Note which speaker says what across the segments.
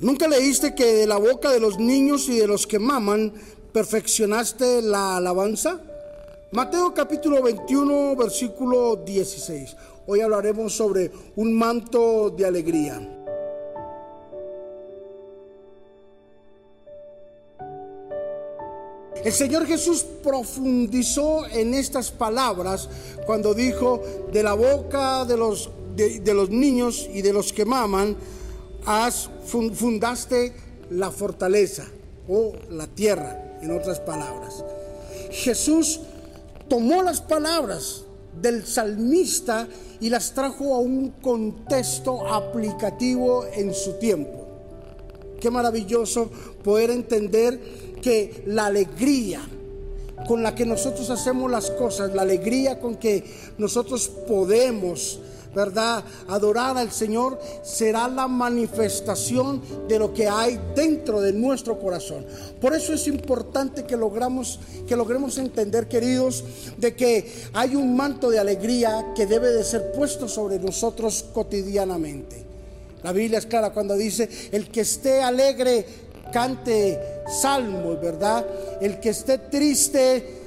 Speaker 1: ¿Nunca leíste que de la boca de los niños y de los que maman perfeccionaste la alabanza? Mateo capítulo 21, versículo 16. Hoy hablaremos sobre un manto de alegría. El Señor Jesús profundizó en estas palabras cuando dijo, de la boca de los, de, los niños y de los que maman, fundaste la fortaleza o la tierra, en otras palabras. Jesús tomó las palabras del salmista y las trajo a un contexto aplicativo en su tiempo. Qué maravilloso poder entender que la alegría con la que nosotros hacemos las cosas, la alegría con que nosotros podemos ¿verdad? Adorar al Señor será la manifestación de lo que hay dentro de nuestro corazón. Por eso es importante que logramos que logremos entender, queridos, de que hay un manto de alegría que debe de ser puesto sobre nosotros cotidianamente. La Biblia es clara cuando dice, el que esté alegre cante salmos, ¿verdad? El que esté triste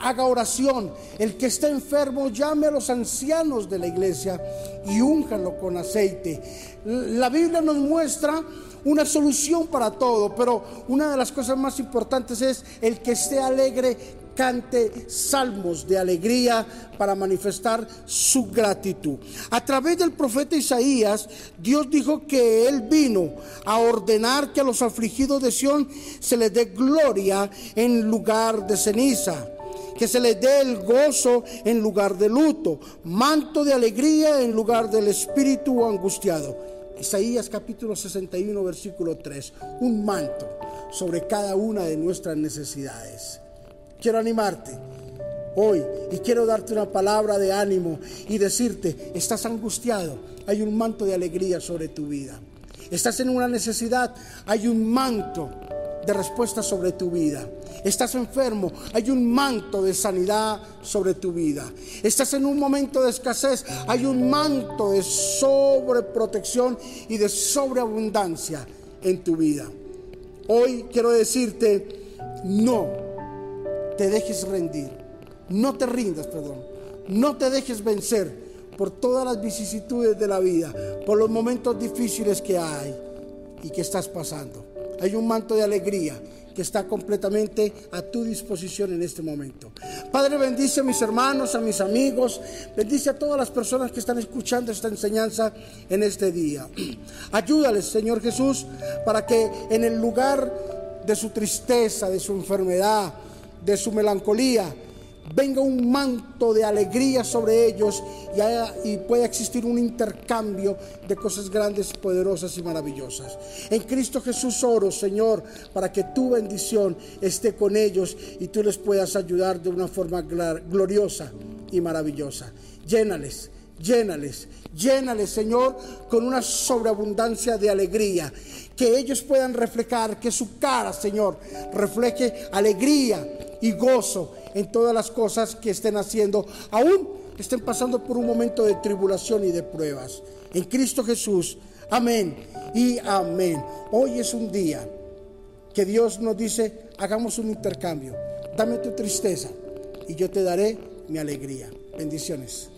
Speaker 1: haga oración. El que esté enfermo, llame a los ancianos de la iglesia y únjalo con aceite. La Biblia nos muestra una solución para todo, pero una de las cosas más importantes es el que esté alegre cante salmos de alegría para manifestar su gratitud. A través del profeta Isaías, Dios dijo que Él vino a ordenar que a los afligidos de Sión se les dé gloria en lugar de ceniza que se les dé el gozo en lugar de luto, manto de alegría en lugar del espíritu angustiado. Isaías capítulo 61, versículo 3, un manto sobre cada una de nuestras necesidades. Quiero animarte hoy y quiero darte una palabra de ánimo y decirte, estás angustiado, hay un manto de alegría sobre tu vida. Estás en una necesidad, hay un manto de respuesta sobre tu vida. Estás enfermo, hay un manto de sanidad sobre tu vida. Estás en un momento de escasez, hay un manto de sobreprotección y de sobreabundancia en tu vida. Hoy quiero decirte, no te dejes rendir, no te rindas, perdón, no te dejes vencer por todas las vicisitudes de la vida, por los momentos difíciles que hay y que estás pasando. Hay un manto de alegría que está completamente a tu disposición en este momento. Padre, bendice a mis hermanos, a mis amigos, bendice a todas las personas que están escuchando esta enseñanza en este día. Ayúdales, Señor Jesús, para que en el lugar de su tristeza, de su enfermedad, de su melancolía, venga un manto de alegría sobre ellos y, pueda existir un intercambio de cosas grandes, poderosas y maravillosas. En Cristo Jesús oro, Señor, para que tu bendición esté con ellos y tú les puedas ayudar de una forma gloriosa y maravillosa. Llénales, llénales, llénales, Señor, con una sobreabundancia de alegría. Que ellos puedan reflejar, que su cara, Señor, refleje alegría y gozo en todas las cosas que estén haciendo, aún estén pasando por un momento de tribulación y de pruebas. En Cristo Jesús, amén y amén. Hoy es un día que Dios nos dice, hagamos un intercambio. Dame tu tristeza y yo te daré mi alegría. Bendiciones.